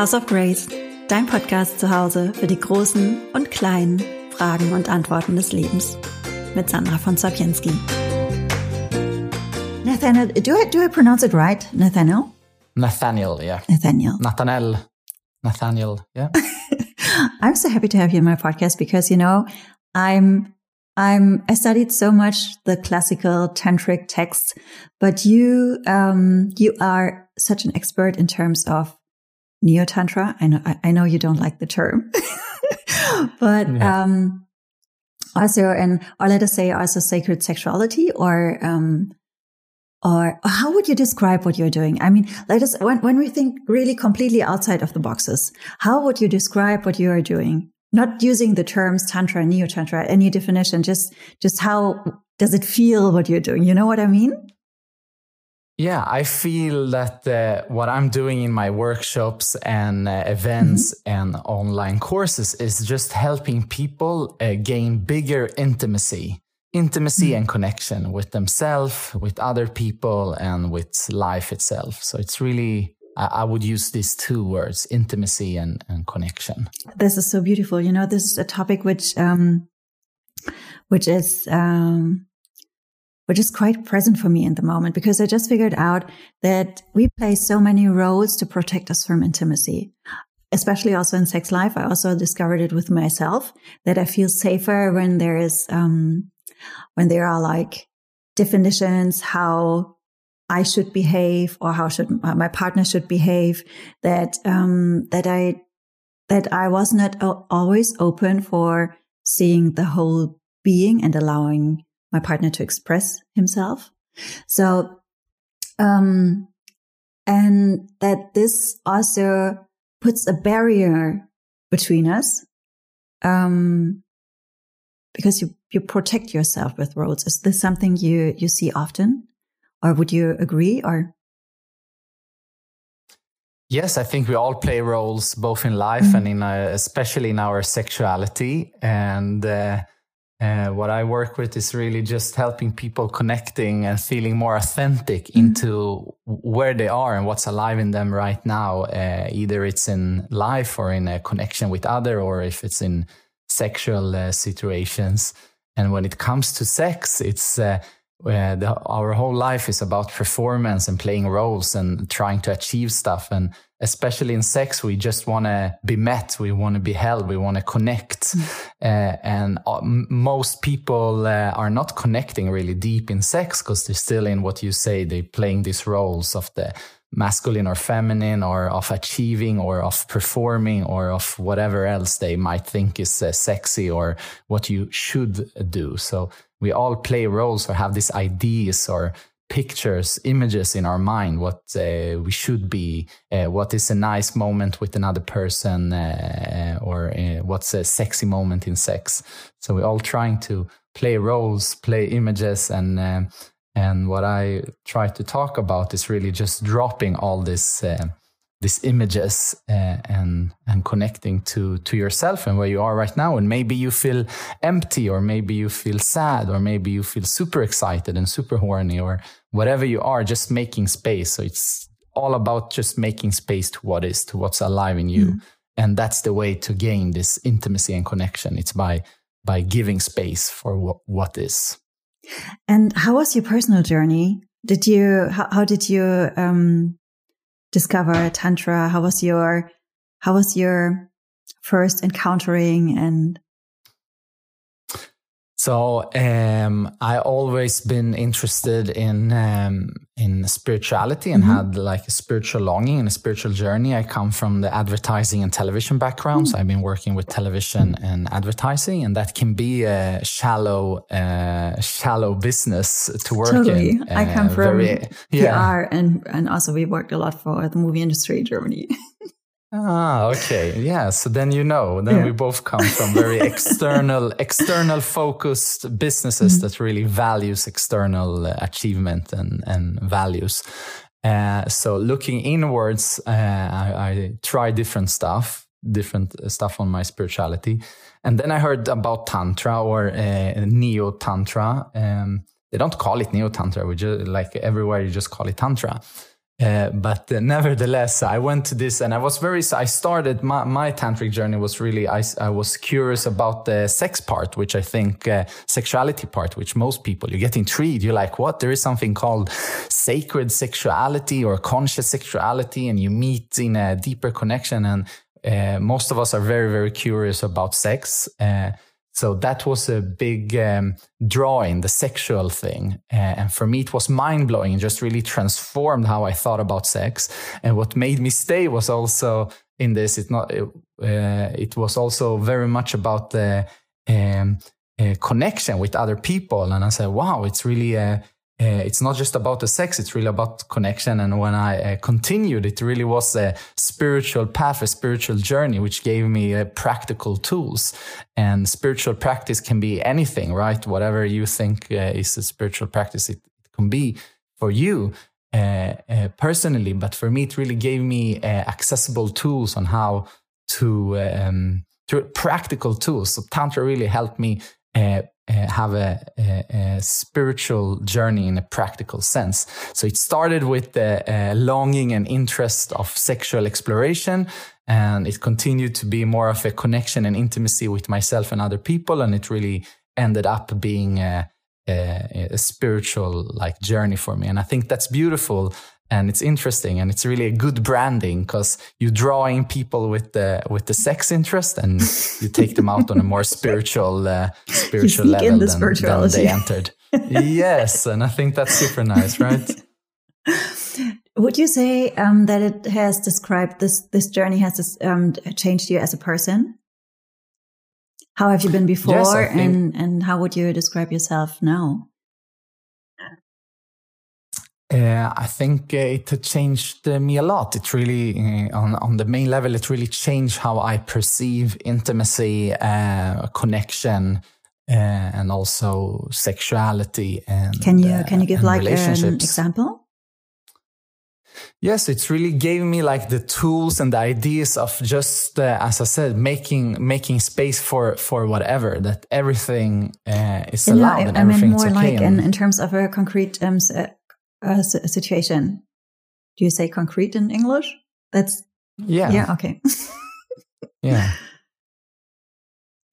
House of Grace, dein Podcast zu Hause für die großen und kleinen Fragen und Antworten des Lebens. Mit Sandra von Sapienski. Nathaniel, do I, do I pronounce it right? Nathaniel? Nathaniel, yeah. Nathaniel. Nathaniel. Nathaniel, yeah. I'm so happy to have you in my podcast because, you know, I'm I'm I studied so much the classical tantric texts, but you um you are such an expert in terms of neo tantra. I know I know you don't like the term, but yeah. um, also and or let us say also sacred sexuality or um, or how would you describe what you're doing? I mean, let us when when we think really completely outside of the boxes, how would you describe what you are doing? Not using the terms tantra, neo tantra, any definition, just just how does it feel what you're doing? You know what I mean? Yeah, I feel that uh, what I'm doing in my workshops and uh, events mm-hmm. and online courses is just helping people uh, gain bigger intimacy, intimacy mm-hmm. and connection with themselves, with other people, and with life itself. So it's really, I, I would use these two words, intimacy and, and connection. This is so beautiful. You know, this is a topic which, um, which is, um, which is quite present for me in the moment because I just figured out that we play so many roles to protect us from intimacy. Especially also in sex life. I also discovered it with myself that I feel safer when there is, um, when there are like definitions, how I should behave or how should my partner should behave that, um, that I, that I was not always open for seeing the whole being and allowing my partner to express himself. So, um, and that this also puts a barrier between us, um, because you, you protect yourself with roles. Is this something you, you see often? Or would you agree or? Yes, I think we all play roles both in life mm-hmm. and in, uh, especially in our sexuality. And, uh, uh, what I work with is really just helping people connecting and feeling more authentic mm-hmm. into where they are and what's alive in them right now. Uh, either it's in life or in a connection with other, or if it's in sexual uh, situations. And when it comes to sex, it's uh, the, our whole life is about performance and playing roles and trying to achieve stuff. And especially in sex, we just want to be met, we want to be held, we want to connect. Mm. Uh, and uh, most people uh, are not connecting really deep in sex because they're still in what you say, they're playing these roles of the masculine or feminine or of achieving or of performing or of whatever else they might think is uh, sexy or what you should do. So we all play roles or have these ideas or pictures, images in our mind, what uh, we should be, uh, what is a nice moment with another person, uh, or uh, what's a sexy moment in sex. So we're all trying to play roles, play images, and uh, and what I try to talk about is really just dropping all this uh, these images and and connecting to to yourself and where you are right now. And maybe you feel empty or maybe you feel sad or maybe you feel super excited and super horny or whatever you are just making space. So it's all about just making space to what is to what's alive in you. Mm. and that's the way to gain this intimacy and connection. It's by by giving space for what, what is. And how was your personal journey? Did you how, how did you um discover tantra? How was your how was your first encountering and so um, I always been interested in um, in spirituality and mm-hmm. had like a spiritual longing and a spiritual journey. I come from the advertising and television background, mm-hmm. so I've been working with television and advertising, and that can be a shallow uh, shallow business to work totally. in. Uh, I come from very, yeah. PR and and also we worked a lot for the movie industry in Germany. Ah, okay. Yeah. So then you know, then yeah. we both come from very external, external focused businesses mm-hmm. that really values external uh, achievement and, and values. Uh, so looking inwards, uh, I, I try different stuff, different uh, stuff on my spirituality. And then I heard about Tantra or uh, Neo Tantra. Um, they don't call it Neo Tantra. We just like everywhere you just call it Tantra. Uh, but uh, nevertheless, I went to this and I was very, I started my, my tantric journey was really, I, I was curious about the sex part, which I think, uh, sexuality part, which most people, you get intrigued. You're like, what? There is something called sacred sexuality or conscious sexuality and you meet in a deeper connection. And, uh, most of us are very, very curious about sex. Uh, so that was a big um, drawing, the sexual thing. Uh, and for me, it was mind blowing and just really transformed how I thought about sex. And what made me stay was also in this, it, not, it, uh, it was also very much about the um, uh, connection with other people. And I said, wow, it's really a, uh, it's not just about the sex, it's really about connection. And when I uh, continued, it really was a spiritual path, a spiritual journey, which gave me uh, practical tools. And spiritual practice can be anything, right? Whatever you think uh, is a spiritual practice, it, can be for you. Uh, uh, personally, but for me, it really gave me accessible tools on how to, um, to practical tools. So Tantra really helped me uh, have a, a, a, spiritual journey in a practical sense. So it started with the uh, longing and interest of sexual exploration, and it continued to be more of a connection and intimacy with myself and other people, and it really ended up being a, a spiritual like journey for me. And I think that's beautiful and it's interesting and it's really a good branding because you draw in people with the with the sex interest and you take them out on a more spiritual uh, spiritual level the than, than, they entered. Yes and i think that's super nice right? Would you say um, that it has described this this journey has um, changed you as a person? How have you been before yes, and and how would you describe yourself now uh, I think uh, it changed uh, me a lot. It really, uh, on on the main level, it really changed how I perceive intimacy, uh, connection, uh, and also sexuality. And can you can you give like an example? Yes, it's really gave me like the tools and the ideas of just, as I said, making making space for for whatever that everything is allowed no, and I mean more okay like in, in terms of a concrete um, uh, situation. Do you say concrete in English? That's yeah. Yeah. Okay. yeah.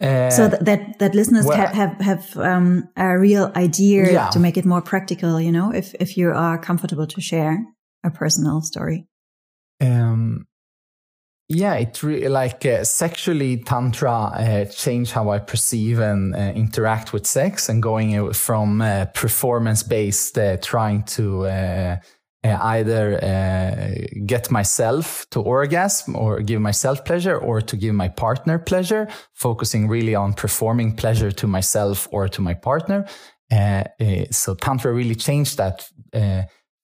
Uh, so that, that, that listeners well, have have, have um, a real idea yeah. to make it more practical, you know, if if you are comfortable to share a personal story. Um, yeah, it really like uh, sexually tantra uh, changed how I perceive and uh, interact with sex, and going uh, from uh, performance based, uh, trying to either get myself to orgasm or give myself pleasure, or to give my partner pleasure, focusing really on performing pleasure to myself or to my partner. so tantra really changed that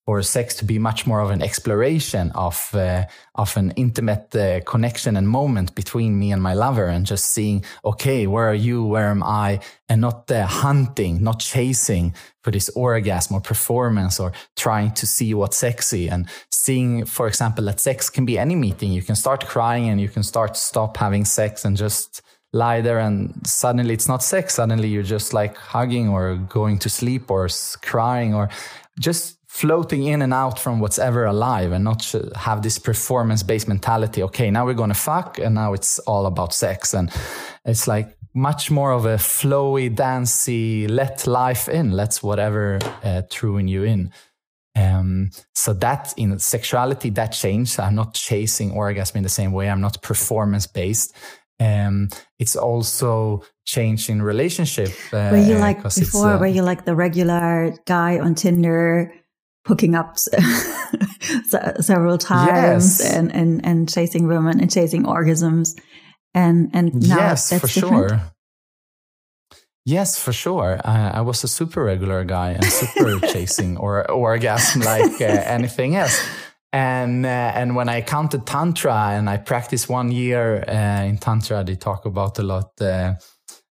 for sex to be much more of an exploration of uh, of an intimate uh, connection and moment between me and my lover and just seeing okay where are you where am i? And not uh, hunting not chasing for this orgasm or performance or trying to see what's sexy. And seeing for example that sex can be any meeting. You can start crying and you can start stop having sex and just lie there and suddenly it's not sex. Suddenly you're just like hugging or going to sleep or crying or just floating in and out from what's ever alive and not have this performance based mentality. Okay, now we're going to fuck and now it's all about sex. And it's like much more of a flowy, dancey, let life in, let's whatever uh, throwing you in. Um, so that in sexuality, that changed. I'm not chasing orgasm in the same way. I'm not performance based. Um, it's also changed in relationship. Uh, were you like before? Uh, were you like the regular guy on Tinder hooking up several times yes. and, and, and chasing women and chasing orgasms. And, and now yes, that's for different. sure. Yes, for sure. I, I, was a super regular guy and super chasing or orgasm like uh, anything else. And uh, and when I counted tantra and I practiced one year uh, in tantra, they talk about a lot uh,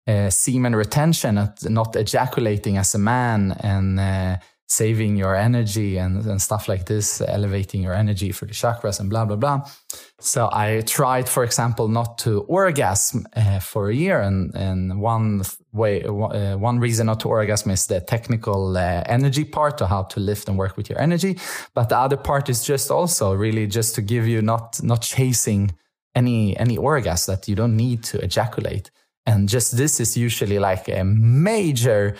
uh, semen retention, not ejaculating as a man, and uh, saving your energy and, and stuff like this, elevating your energy for the chakras and blah, blah, blah. So I tried, for example, not to orgasm uh, for a year, and and one way, uh, one reason not to orgasm is the technical uh, energy part, or how to lift and work with your energy. But the other part is just also really just to give you not not chasing any any orgasm that you don't need to ejaculate. And just this is usually like a major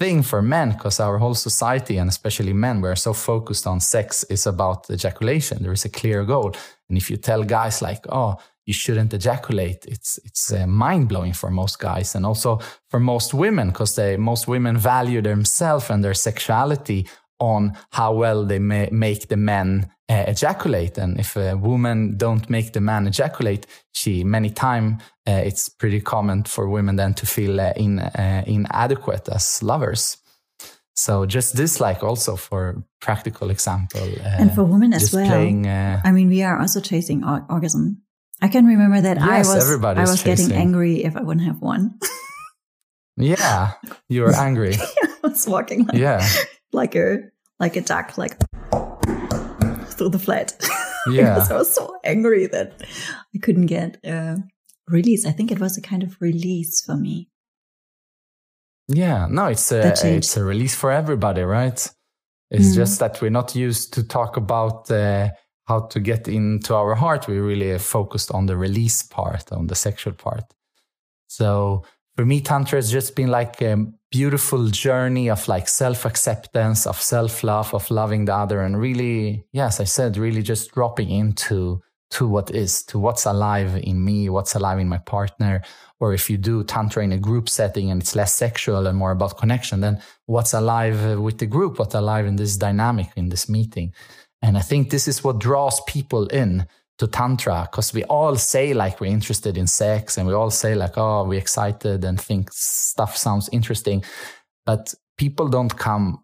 thing for men because our whole society and especially men we're so focused on sex is about ejaculation. There is a clear goal. And if you tell guys like oh you shouldn't ejaculate it's it's uh, mind-blowing for most guys and also for most women because they most women value themselves and their sexuality on how well they may make the men uh, ejaculate. And if a woman don't make the man ejaculate, she many time uh, it's pretty common for women then to feel uh, in, uh, inadequate as lovers. So just this, like also for practical example, uh, and for women as well. Playing, I mean, we are also chasing or- orgasm. I can remember that yes, I was I was chasing. getting angry if I wouldn't have one. yeah, you were angry. I was walking like, yeah. Like a like a duck, like through the flat. Yeah. because I was so angry that I couldn't get a release. I think it was a kind of release for me. Yeah, no, it's a it's a release for everybody, right? It's mm. just that we're not used to talk about uh, how to get into our heart. We really focused on the release part, on the sexual part. So for me, Tantra has just been like a beautiful journey of like self acceptance, of self love, of loving the other. And really, yes, I said, really just dropping into to what is, to what's alive in me, what's alive in my partner. Or if you do Tantra in a group setting and it's less sexual and more about connection, then what's alive with the group, what's alive in this dynamic, in this meeting. And I think this is what draws people in to tantra because we all say like we're interested in sex and we all say like oh we're excited and think stuff sounds interesting. But people don't come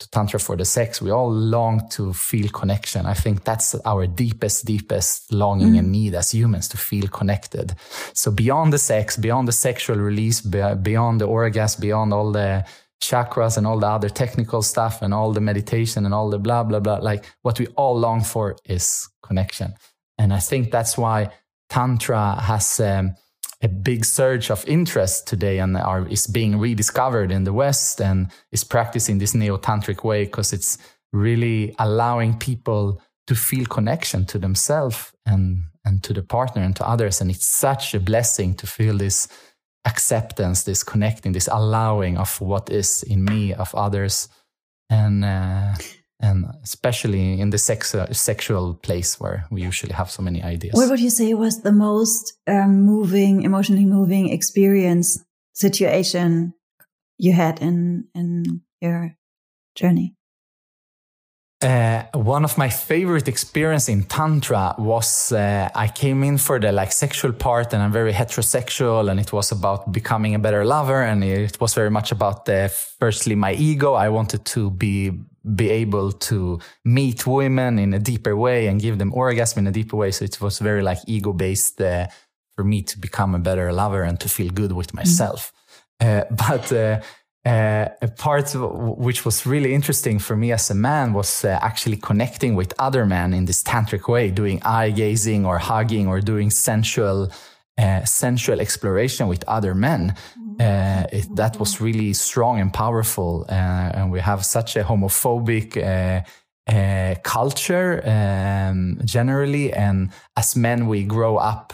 to tantra for the sex. We all long to feel connection. I think that's our deepest deepest longing mm. and need as humans to feel connected. So beyond the sex beyond the sexual release beyond the orgasm beyond all the chakras and all the other technical stuff and all the meditation and all the blah blah blah like what we all long for is connection and I think that's why Tantra has um, a big surge of interest today and are, is being rediscovered in the West and is practicing this neo tantric way because it's really allowing people to feel connection to themselves and, and to the partner and to others. And it's such a blessing to feel this acceptance, this connecting, this allowing of what is in me, of others. And, uh, and especially in the sex, uh, sexual place where we usually have so many ideas. What would you say was the most um, moving, emotionally moving experience situation you had in in your journey? Uh, one of my favorite experience in tantra was uh, I came in for the like sexual part and I'm very heterosexual and it was about becoming a better lover and it was very much about uh, firstly my ego I wanted to be be able to meet women in a deeper way and give them orgasm in a deeper way so it was very like ego based uh, for me to become a better lover and to feel good with myself mm-hmm. but uh, uh, a part which was really interesting for me as a man was uh, actually connecting with other men in this tantric way, doing eye gazing or hugging or doing sensual, uh, sensual exploration with other men. Uh, it, that was really strong and powerful. Uh, and we have such a homophobic uh, culture um, generally, and as men, we grow up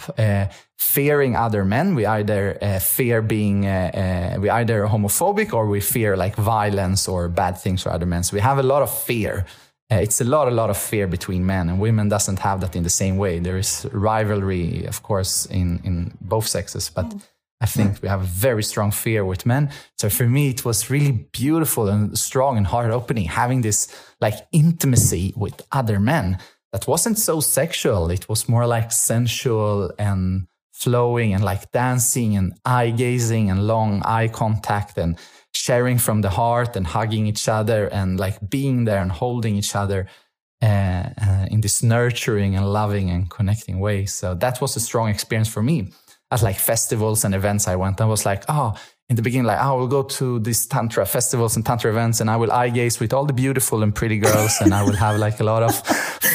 fearing other men. We either uh, fear being, uh, uh, we either homophobic or we fear like violence or bad things for other men. So we have a lot of fear. Uh, it's a lot, a lot of fear between men and women doesn't have that in the same way. There is rivalry, of course, in, in both sexes, but mm. I think we have a very strong fear with men. So for me, it was really beautiful and strong and heart opening having this like intimacy with other men that wasn't so sexual. It was more like sensual and flowing and like dancing and eye gazing and long eye contact and sharing from the heart and hugging each other and like being there and holding each other uh, uh, in this nurturing and loving and connecting way. So that was a strong experience for me. At like festivals and events I went, I was like, oh, in the beginning, like, oh, I will go to these tantra festivals and tantra events, and I will eye gaze with all the beautiful and pretty girls, and I will have like a lot of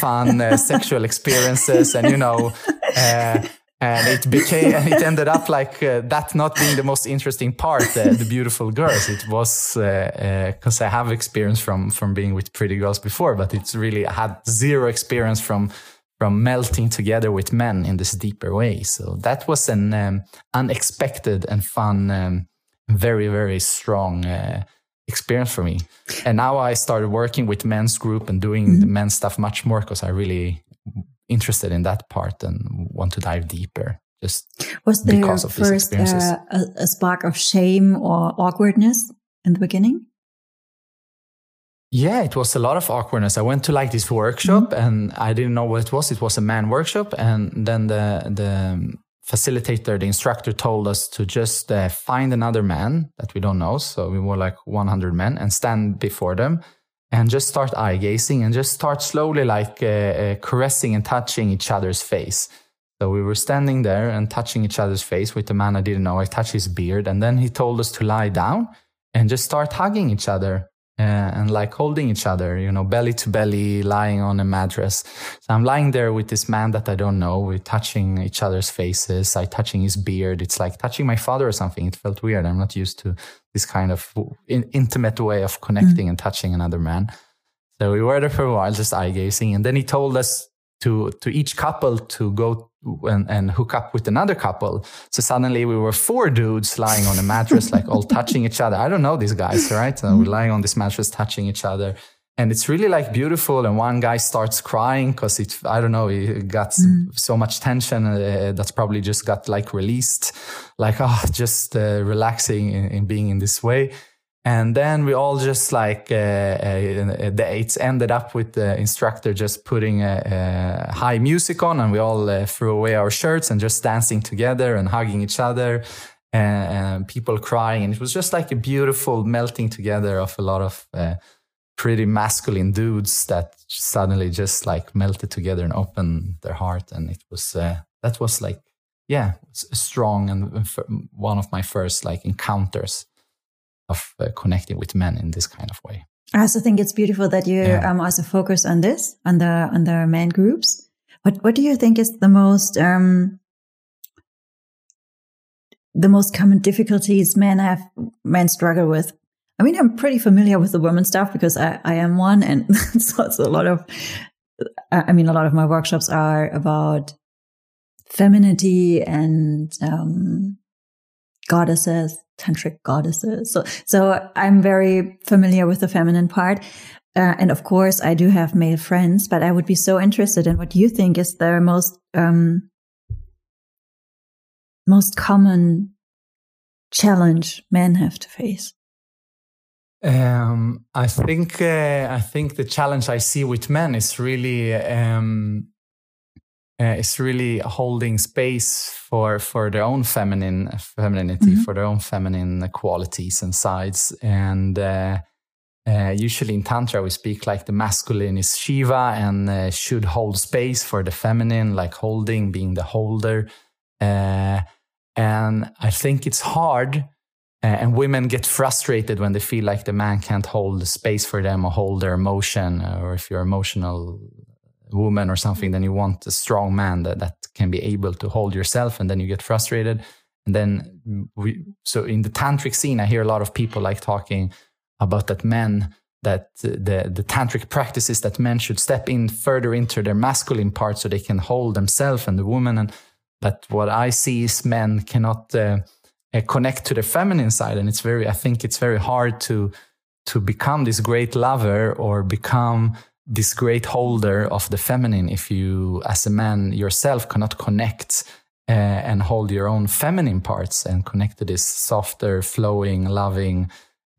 fun uh, sexual experiences, and you know, uh, and it became, and it ended up like uh, that not being the most interesting part, uh, the beautiful girls. It was because uh, uh, I have experience from from being with pretty girls before, but it's really I had zero experience from from melting together with men in this deeper way. So that was an um, unexpected and fun. Um, very very strong uh, experience for me and now i started working with men's group and doing mm-hmm. the men's stuff much more because i really interested in that part and want to dive deeper just was there because of first uh, a, a spark of shame or awkwardness in the beginning yeah, it was a lot of awkwardness. I went to like this workshop mm-hmm. and I didn't know what it was. It was a man workshop. And then the, the facilitator, the instructor told us to just uh, find another man that we don't know. So we were like 100 men and stand before them and just start eye gazing and just start slowly like uh, uh, caressing and touching each other's face. So we were standing there and touching each other's face with the man I didn't know. I touched his beard and then he told us to lie down and just start hugging each other uh, and like holding each other, you know, belly to belly, lying on a mattress. So I'm lying there with this man that I don't know. We're touching each other's faces. I touching his beard. It's like touching my father or something. It felt weird. I'm not used to this kind of in- intimate way of connecting mm. and touching another man. So we were there for a while, just eye gazing. And then he told us to, to each couple to go and, and hook up with another couple. So suddenly we were four dudes lying on a mattress, like all touching each other. I don't know these guys, right? So we're lying on this mattress, touching each other. And it's really like beautiful. And one guy starts crying because it, I don't know, he got mm. so much tension uh, that's probably just got like released, like, oh, just uh, relaxing in, in being in this way. And then we all just like, uh, uh, it's ended up with the instructor just putting a, a high music on and we all uh, threw away our shirts and just dancing together and hugging each other and, and, people crying. And it was just like a beautiful melting together of a lot of uh, pretty masculine dudes that suddenly just like melted together and opened their heart. And it was, uh, that was like, yeah, strong and one of my first like encounters of uh, connecting with men in this kind of way. I also think it's beautiful that you yeah. um, also focus on this on the on the men groups. What what do you think is the most um, the most common difficulties men have men struggle with? I mean, I'm pretty familiar with the women stuff because I, I am one, and so it's a lot of. I mean, a lot of my workshops are about femininity and um, goddesses tantric goddesses. So, so I'm very familiar with the feminine part. Uh, and of course, I do have male friends, but I would be so interested in what you think is the most, um, most common challenge men have to face. Um, I think uh, I think the challenge I see with men is really um, uh, is really holding space for for their own feminine femininity, mm-hmm. for their own feminine qualities and sides. And uh, uh, usually in tantra, we speak like the masculine is Shiva and uh, should hold space for the feminine, like holding, being the holder. Uh, and I think it's hard. Uh, and women get frustrated when they feel like the man can't hold the space for them or hold their emotion, or if you're emotional woman or something, then you want a strong man that, that can be able to hold yourself and then you get frustrated. And then we, so in the tantric scene, I hear a lot of people like talking about that men, that the, the tantric practices that men should step in further into their masculine part so they can hold themselves and the woman. And, but what I see is men cannot uh, uh, connect to the feminine side. And it's very, I think it's very hard to, to become this great lover or become this great holder of the feminine if you as a man yourself cannot connect uh, and hold your own feminine parts and connect to this softer flowing loving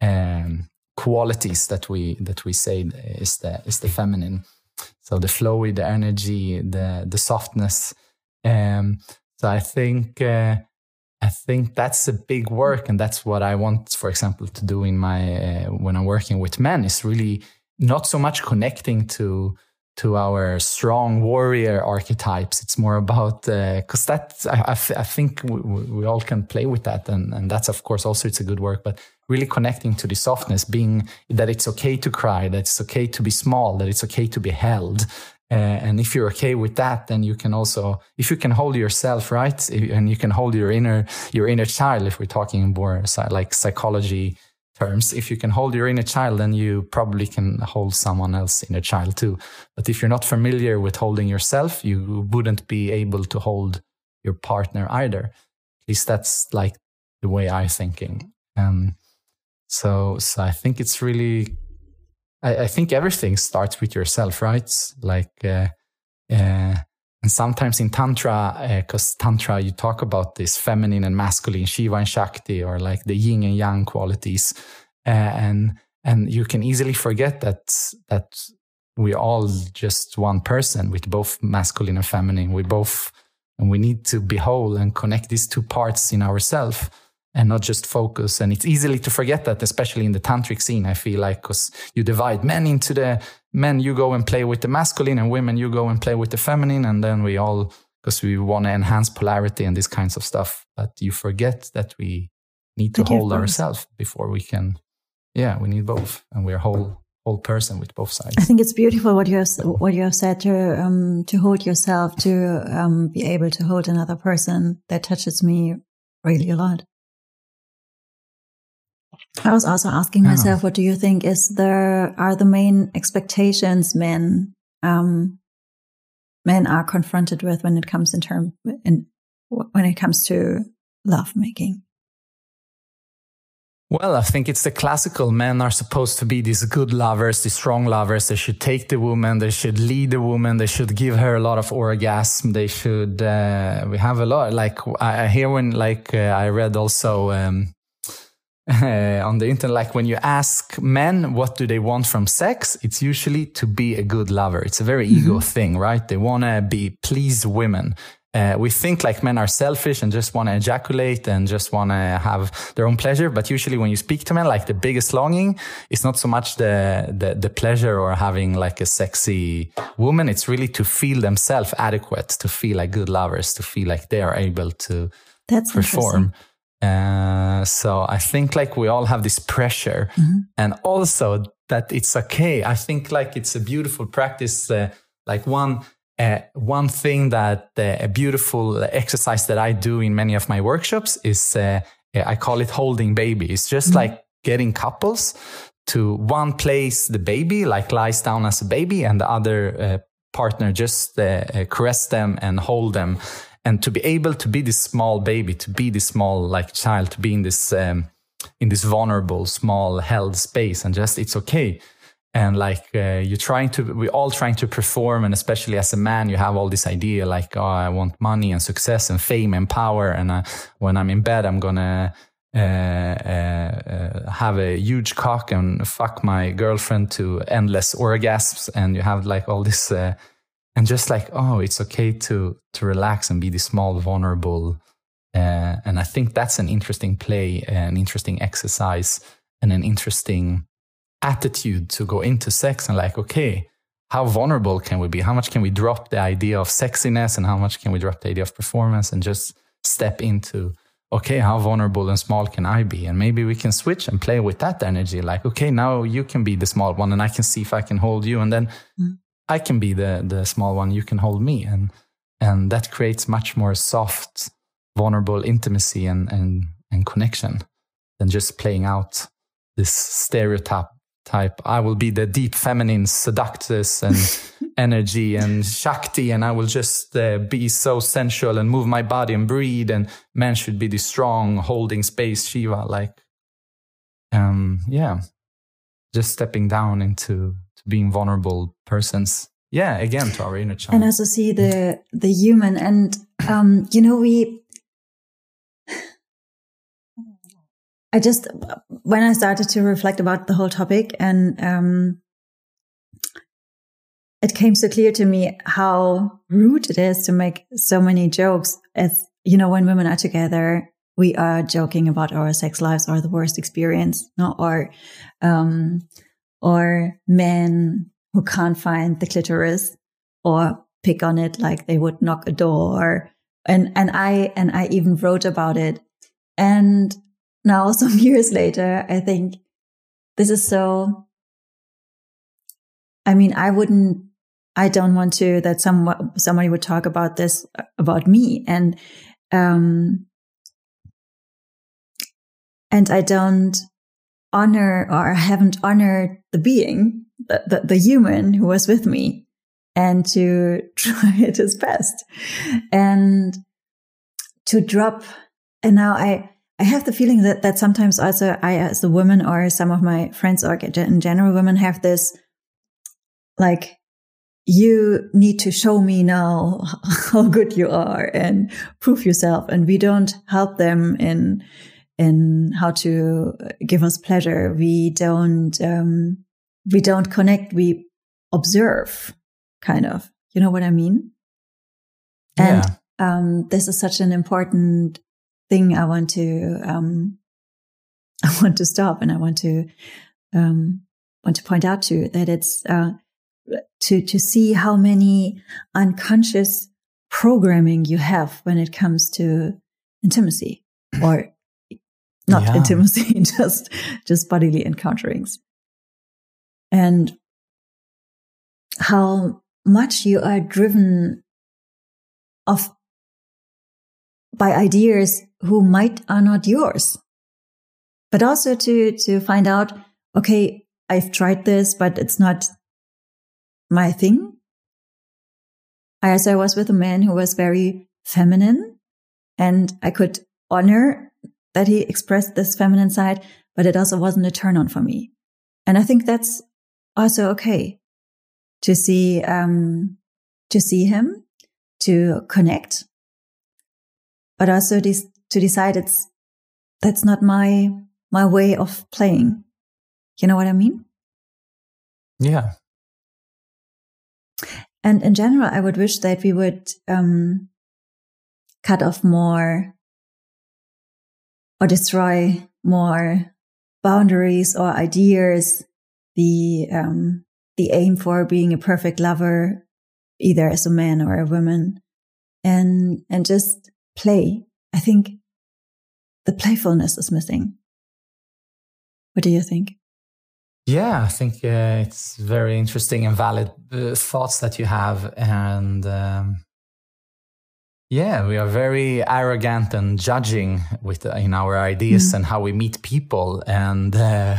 um, qualities that we that we say is the is the feminine. So the flowy the energy the the softness. Um, so i think uh, I think that's a big work, and that's what I want, for example, to do in my uh, when I'm working with men is really not so much connecting to to our strong warrior archetypes. It's more about because uh, that I, I, think we, we, all can play with that, and and that's of course also it's a good work. But really connecting to the softness, being that it's okay to cry, that it's okay to be small, that it's okay to be held. Uh, and if you're okay with that, then you can also, if you can hold yourself, right, and you can hold your inner your inner child. If we're talking more like psychology terms, if you can hold your inner child, then you probably can hold someone else inner child too. But if you're not familiar with holding yourself, you wouldn't be able to hold your partner either. At least that's like the way I'm thinking. Um, so, so I think it's really, I, I think everything starts with yourself, right? Like, uh, uh, and sometimes in Tantra, because uh, Tantra, you talk about this feminine and masculine, Shiva and Shakti, or like the yin and yang qualities. Uh, and and you can easily forget that that we're all just one person with both masculine and feminine. We both, and we need to be whole and connect these two parts in ourselves and not just focus. And it's easily to forget that, especially in the tantric scene, I feel like, because you divide men into the men, you go and play with the masculine, and women, you go and play with the feminine. And then we all, because we want to enhance polarity and these kinds of stuff. But you forget that we need to hold ourselves before we can. Yeah, we need both. And we're whole whole person with both sides. I think it's beautiful what you have, what you have said to um, to hold yourself, to um, be able to hold another person. That touches me really a lot. I was also asking myself, what do you think is there are the main expectations men um, men are confronted with when it comes in term in when it comes to love making? Well, I think it's the classical men are supposed to be these good lovers, these strong lovers. They should take the woman, they should lead the woman, they should give her a lot of orgasm. They should, uh, we have a lot, like I hear when, like, uh, I read also, um, uh, on the internet, like when you ask men what do they want from sex, it's usually to be a good lover. It's a very mm-hmm. ego thing, right? They want to be please women. Uh, we think like men are selfish and just want to ejaculate and just want to have their own pleasure. But usually when you speak to men, like the biggest longing is not so much the, the, the pleasure or having like a sexy woman. It's really to feel themselves adequate, to feel like good lovers, to feel like they are able to That's perform. Uh, so I think like we all have this pressure mm-hmm. and also that it's okay. I think like it's a beautiful practice. Uh, like one, uh, one thing that uh, a beautiful exercise that I do in many of my workshops is uh, I call it holding baby. It's just mm-hmm. like getting couples to one place the baby like lies down as a baby and the other uh, partner just caress them and hold them and to be able to be this small baby to be this small like child to be in this um, in this vulnerable small held space and just it's okay. And like uh, you're trying to we're all trying to perform and especially as a man you have all this idea like oh i want money and success and fame and power and uh, when i'm in bed i'm gonna uh, uh, uh have a huge cock and fuck my girlfriend to endless orgasms and you have like all this uh, and just like oh it's okay to to relax and be the small vulnerable uh, and i think that's an interesting play an interesting exercise and an interesting attitude to go into sex and like okay how vulnerable can we be? How much can we drop the idea of sexiness and how much can we drop the idea of performance and just step into okay how vulnerable and small can i be? And maybe we can switch and play with that energy like okay now you can be the small one and i can see if i can hold you. And then mm I can be the the small one, you can hold me, and and that creates much more soft, vulnerable intimacy and and and connection than just playing out this stereotype type. I will be the deep feminine seductress and energy and shakti, and I will just uh, be so sensual and move my body and breathe. And men should be the strong, holding space Shiva, like, um, yeah, just stepping down into being vulnerable persons. Yeah again to our inner child. And also see the the human and um you know we i just when i started to reflect about the whole topic and um it came so clear to me how rude it is to make so many jokes. As you know when women are together we are joking about our sex lives or the worst experience no or um or men who can't find the clitoris or pick on it like they would knock a door. And, and I, and I even wrote about it. And now some years later, I think this is so, I mean, I wouldn't, I don't want to that some, somebody would talk about this about me. And, um, and I don't honor or haven't honored the being, the, the, the human who was with me and to try it his best and to drop. And now I, I have the feeling that, that sometimes also I, as a woman or some of my friends or in general women have this like, you need to show me now how good you are and prove yourself. And we don't help them in, in how to give us pleasure. We don't, um, we don't connect. We observe kind of, you know what I mean? And, yeah. um, this is such an important thing I want to, um, I want to stop and I want to, um, want to point out to that it's, uh, to, to see how many unconscious programming you have when it comes to intimacy or not yeah. intimacy, just, just bodily encounterings. And how much you are driven of by ideas who might are not yours, but also to, to find out, okay, I've tried this, but it's not my thing. As I was with a man who was very feminine and I could honor that he expressed this feminine side, but it also wasn't a turn on for me. And I think that's also okay to see, um, to see him, to connect, but also to decide it's, that's not my, my way of playing. You know what I mean? Yeah. And in general, I would wish that we would, um, cut off more or destroy more boundaries or ideas, the, um, the aim for being a perfect lover, either as a man or a woman and, and just play. I think the playfulness is missing. What do you think? Yeah, I think uh, it's very interesting and valid uh, thoughts that you have. And um, yeah, we are very arrogant and judging with uh, in our ideas mm. and how we meet people, and uh,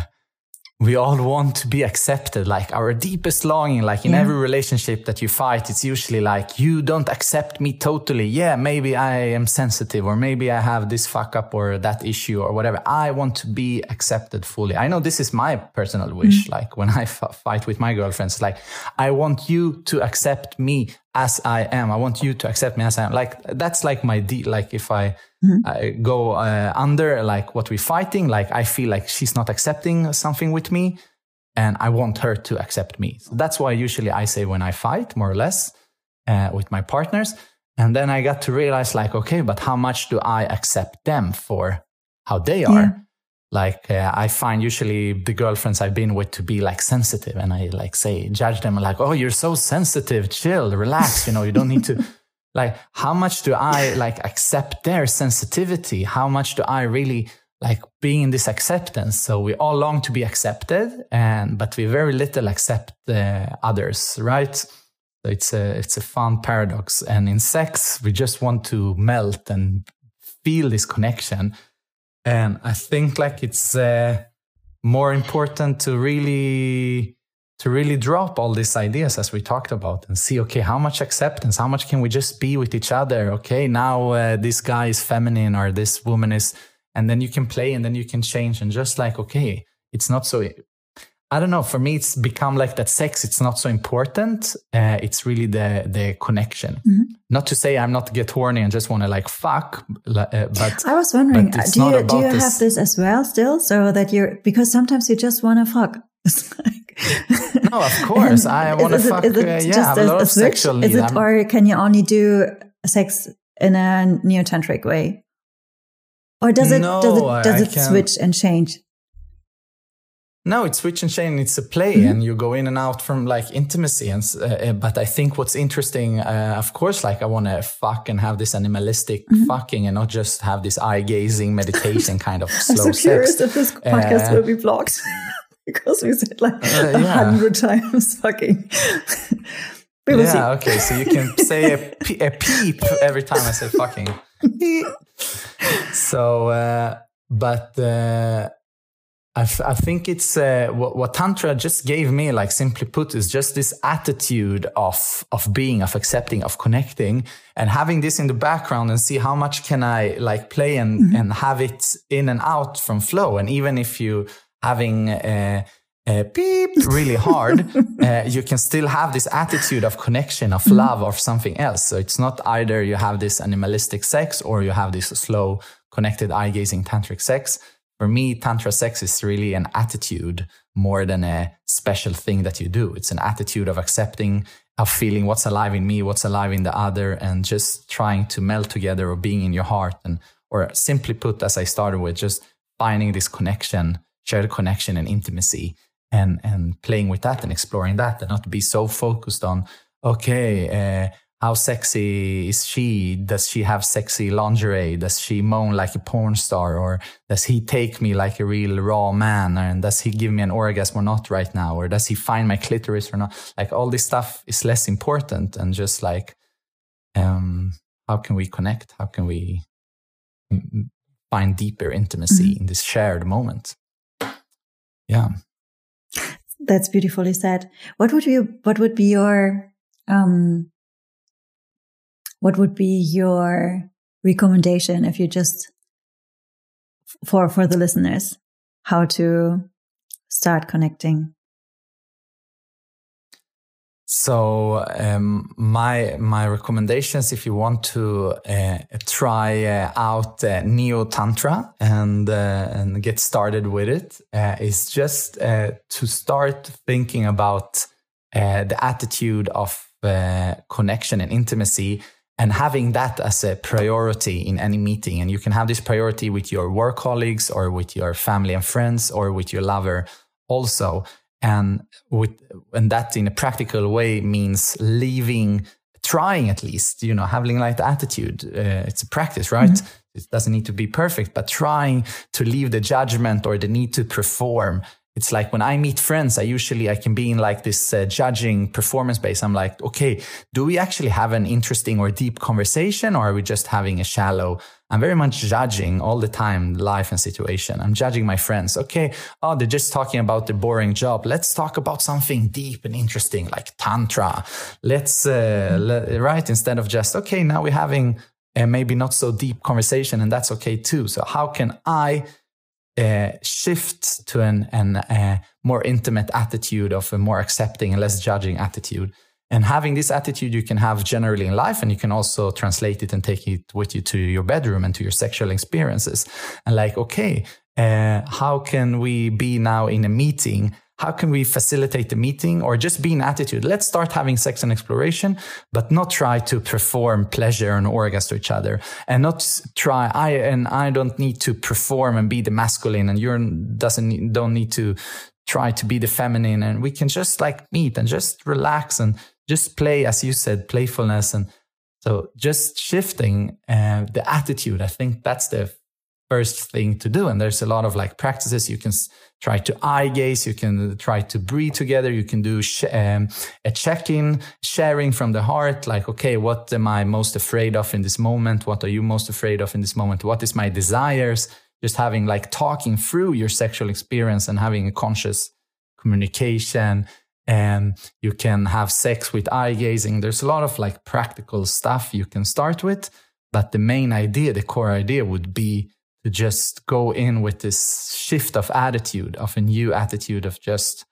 we all want to be accepted like our deepest longing like in yeah. every relationship that you fight it's usually like you don't accept me totally yeah maybe i am sensitive or maybe i have this fuck up or that issue or whatever i want to be accepted fully i know this is my personal wish mm-hmm. like when I f- fight with my girlfriends like i want you to accept me as i am i want you to accept me as i am like that's like my deal like if i mm-hmm. I go uh, under like what we're fighting. Like I feel like she's not accepting something with me, and I want her to accept me. So that's why usually I say when I fight, more or less, uh, with my partners. And then I got to realize, like, okay, but how much do I accept them for how they are? Yeah. Like, uh, I find usually the girlfriends I've been with to be like sensitive, and I like say, judge them like, oh, you're so sensitive, chill, relax, you know, you don't need to like how much do i like accept their sensitivity? How much do i really like being in this acceptance? So we all long to be accepted and but we very little accept uh, others right? So it's a it's a fun paradox. And in sex we just want to melt and feel this connection and i think like it's uh, more important to really to really drop all these ideas as we talked about and see okay how much acceptance how much can we just be with each other? Okay now uh, this guy is feminine or this woman is and then you can play and then you can change. And just like okay it's not so i don't know for me it's become like that sex it's not so important uh, it's really the the connection mm-hmm. not to say i'm not get horny and just want to like fuck uh, but i was wondering uh, do you, do you this... have this as well still so that you're because sometimes you just want to fuck no, of course. I want to fuck. Is it uh, yeah, a, a lot of sexual Is it, or can you only do sex in a neo-tantric way, or does it no, does it does I it switch and change? No, it's switch and chain. It's a play, mm-hmm. and you go in and out from like intimacy. And uh, uh but I think what's interesting, uh, of course, like I want to fuck and have this animalistic mm-hmm. fucking, and not just have this eye gazing meditation kind of slow I'm so curious if this podcast uh, will be blocked because we said like uh, a yeah. hundred times fucking. yeah. See. Okay. So you can say a, a peep every time I say fucking. so, uh, but I, think it's uh, what, what, tantra just gave me like simply put is just this attitude of of being of accepting of connecting and having this in the background and see how much can i like play and mm-hmm. and have it in and out from flow and even if you having uh, uh, beep really hard, uh, you can still have this attitude of connection, of mm-hmm. love, or something else. So it's not either you have this animalistic sex or you have this slow, connected, eye gazing tantric sex for me, Tantra sex is really an attitude more than a special thing that you do. It's an attitude of accepting, of feeling what's alive in me, what's alive in the other, and just trying to melt together or being in your heart. And, or simply put, as I started with, just finding this connection, shared connection and intimacy and, and playing with that and exploring that and not be so focused on, okay, uh, how sexy is she? Does she have sexy lingerie? Does she moan like a porn star? Or does he take me like a real raw man? And does he give me an orgasm or not right now? Or does he find my clitoris or not? Like all this stuff is less important and just like, um, how can we connect? How can we find deeper intimacy mm-hmm. in this shared moment? Yeah. That's beautifully said. What would you, what would be your, um, what would be your recommendation if you just for for the listeners how to start connecting? So um, my my recommendations, if you want to uh, try uh, out uh, neo tantra and uh, and get started with it, uh, is just uh, to start thinking about the attitude of connection and intimacy and having that as a priority in any meeting. And you can have this priority with your work colleagues or with your family and friends or with your lover also. And with, and that in a practical way means leaving, trying at least, you know, having like the attitude. Uh, it's a practice, right? Mm-hmm. It doesn't need to be perfect, but trying to leave the judgment or the need to perform it's like when I meet friends, I usually I can be in like this uh, judging performance base. I'm like, okay, do we actually have an interesting or deep conversation, or are we just having a shallow? I'm very much judging all the time life and situation. I'm judging my friends. Okay, oh, they're just talking about the boring job. Let's talk about something deep and interesting, like tantra. Let's uh, let, right instead of just okay, now we're having a maybe not so deep conversation, and that's okay too. So how can I uh, shift to an, an uh, more intimate attitude of a more accepting and less judging attitude. And having this attitude you can have generally in life, and you can also translate it and take it with you to your bedroom and to your sexual experiences. And like, okay, uh, how can we be now in a meeting how can we facilitate the meeting or just be in attitude? Let's start having sex and exploration, but not try to perform pleasure and orgasm to each other and not try. I, and I don't need to perform and be the masculine and you doesn't, don't need to try to be the feminine. And we can just like meet and just relax and just play, as you said, playfulness. And so just shifting uh, the attitude. I think that's the first thing to do. And there's a lot of like practices you can try to eye gaze. You can try to breathe together. You can do sh- um, a check-in, sharing from the heart. Like, okay, what am I most afraid of in this moment? What are you most afraid of in this moment? What is my desires? Just having like talking through your sexual experience and having a conscious communication. And you can have sex with eye gazing. There's a lot of like practical stuff you can start with. But the main idea, the core idea would be just go in with this shift of attitude, of a new attitude of just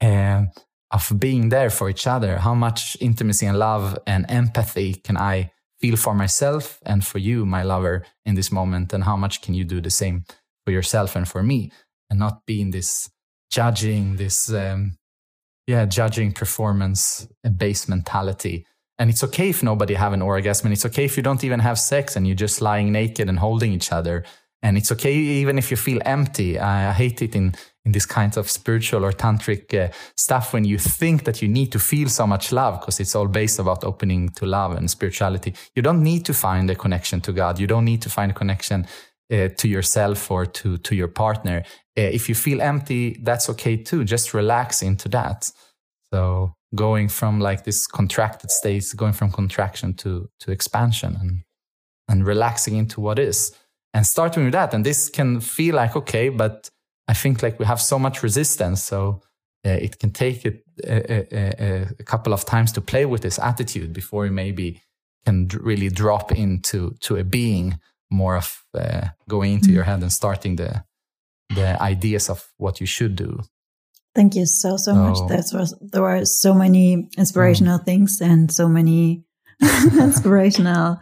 uh, of being there for each other. How much intimacy and love and empathy can I feel for myself and for you, my lover, in this moment? And how much can you do the same for yourself and for me? And not be in this judging, this um, yeah, judging performance based mentality. And it's okay if nobody have an orgasm, and it's okay if you don't even have sex and you're just lying naked and holding each other and it's okay even if you feel empty. I hate it in in this kind of spiritual or tantric uh, stuff when you think that you need to feel so much love because it's all based about opening to love and spirituality. You don't need to find a connection to god. You don't need to find a connection uh, to yourself or to to your partner. Uh, if you feel empty that's okay too. Just relax into that. So going from like this contracted states going from contraction to to expansion and and relaxing into what is and starting with that and this can feel like okay but I think like we have so much resistance, so uh, it can take it a, a, a, couple of times to play with this attitude before you maybe can really drop into to a being more of uh, going into mm. your head and starting the the ideas of what you should do. Thank you so so, so much. There was there were so many inspirational mm. things and so many inspirational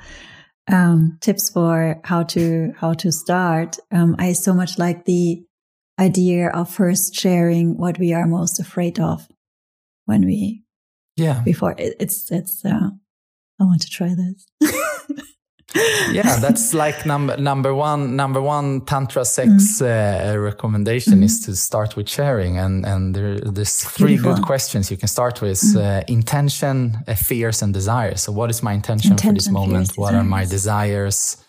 um, tips for how to how to start. Um, I so much like the idea of first sharing what we are most afraid of when we yeah. before. It, it's it's uh i want to try this yeah that's like number number one number one tantra sex mm. uh, recommendation mm. is to start with sharing and and there, there's three Beautiful. good questions you can start with mm. uh, intention uh, fears and desires so what is my intention, intention for this moment fears, what desires. are my desires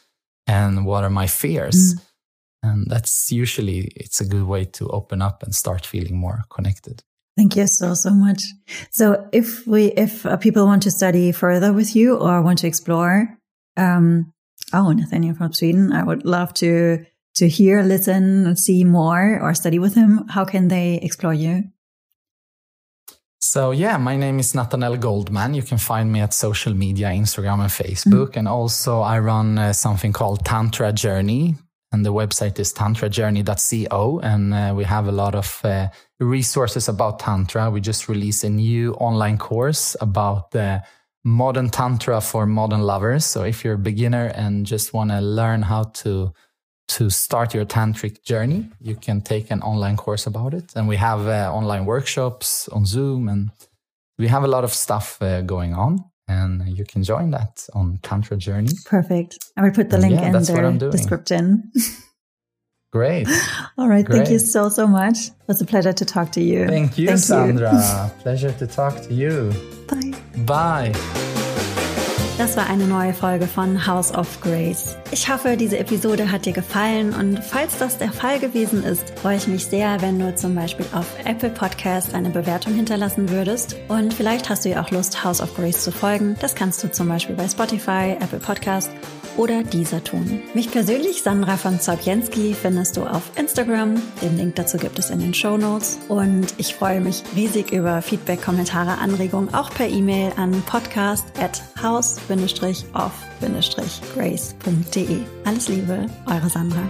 and what are my fears mm and that's usually it's a good way to open up and start feeling more connected thank you so so much so if we if uh, people want to study further with you or want to explore um oh Nathanael from sweden i would love to to hear listen see more or study with him how can they explore you so yeah, my name is Nathanael Goldman. You can find me at social media, Instagram and Facebook. Mm. And also I run uh, something called Tantra Journey, and the website is tantrajourney.co and uh, we have a lot of uh, resources about tantra we just released a new online course about the modern tantra for modern lovers so if you're a beginner and just want to learn how to to start your tantric journey you can take an online course about it and we have uh, online workshops on zoom and we have a lot of stuff uh, going on and you can join that on Tantra Journey. Perfect. I will put the link yeah, in the description. Great. All right. Great. Thank you so, so much. It was a pleasure to talk to you. Thank you, thank Sandra. You. pleasure to talk to you. Bye. Bye. Das war eine neue Folge von House of Grace. Ich hoffe, diese Episode hat dir gefallen und falls das der Fall gewesen ist, freue ich mich sehr, wenn du zum Beispiel auf Apple Podcast eine Bewertung hinterlassen würdest. Und vielleicht hast du ja auch Lust, House of Grace zu folgen. Das kannst du zum Beispiel bei Spotify, Apple Podcast oder dieser tun. Mich persönlich, Sandra von Zaubjenski, findest du auf Instagram. Den Link dazu gibt es in den Show Notes. Und ich freue mich riesig über Feedback, Kommentare, Anregungen, auch per E-Mail an podcast at house-off-grace.de. Alles Liebe, eure Sandra.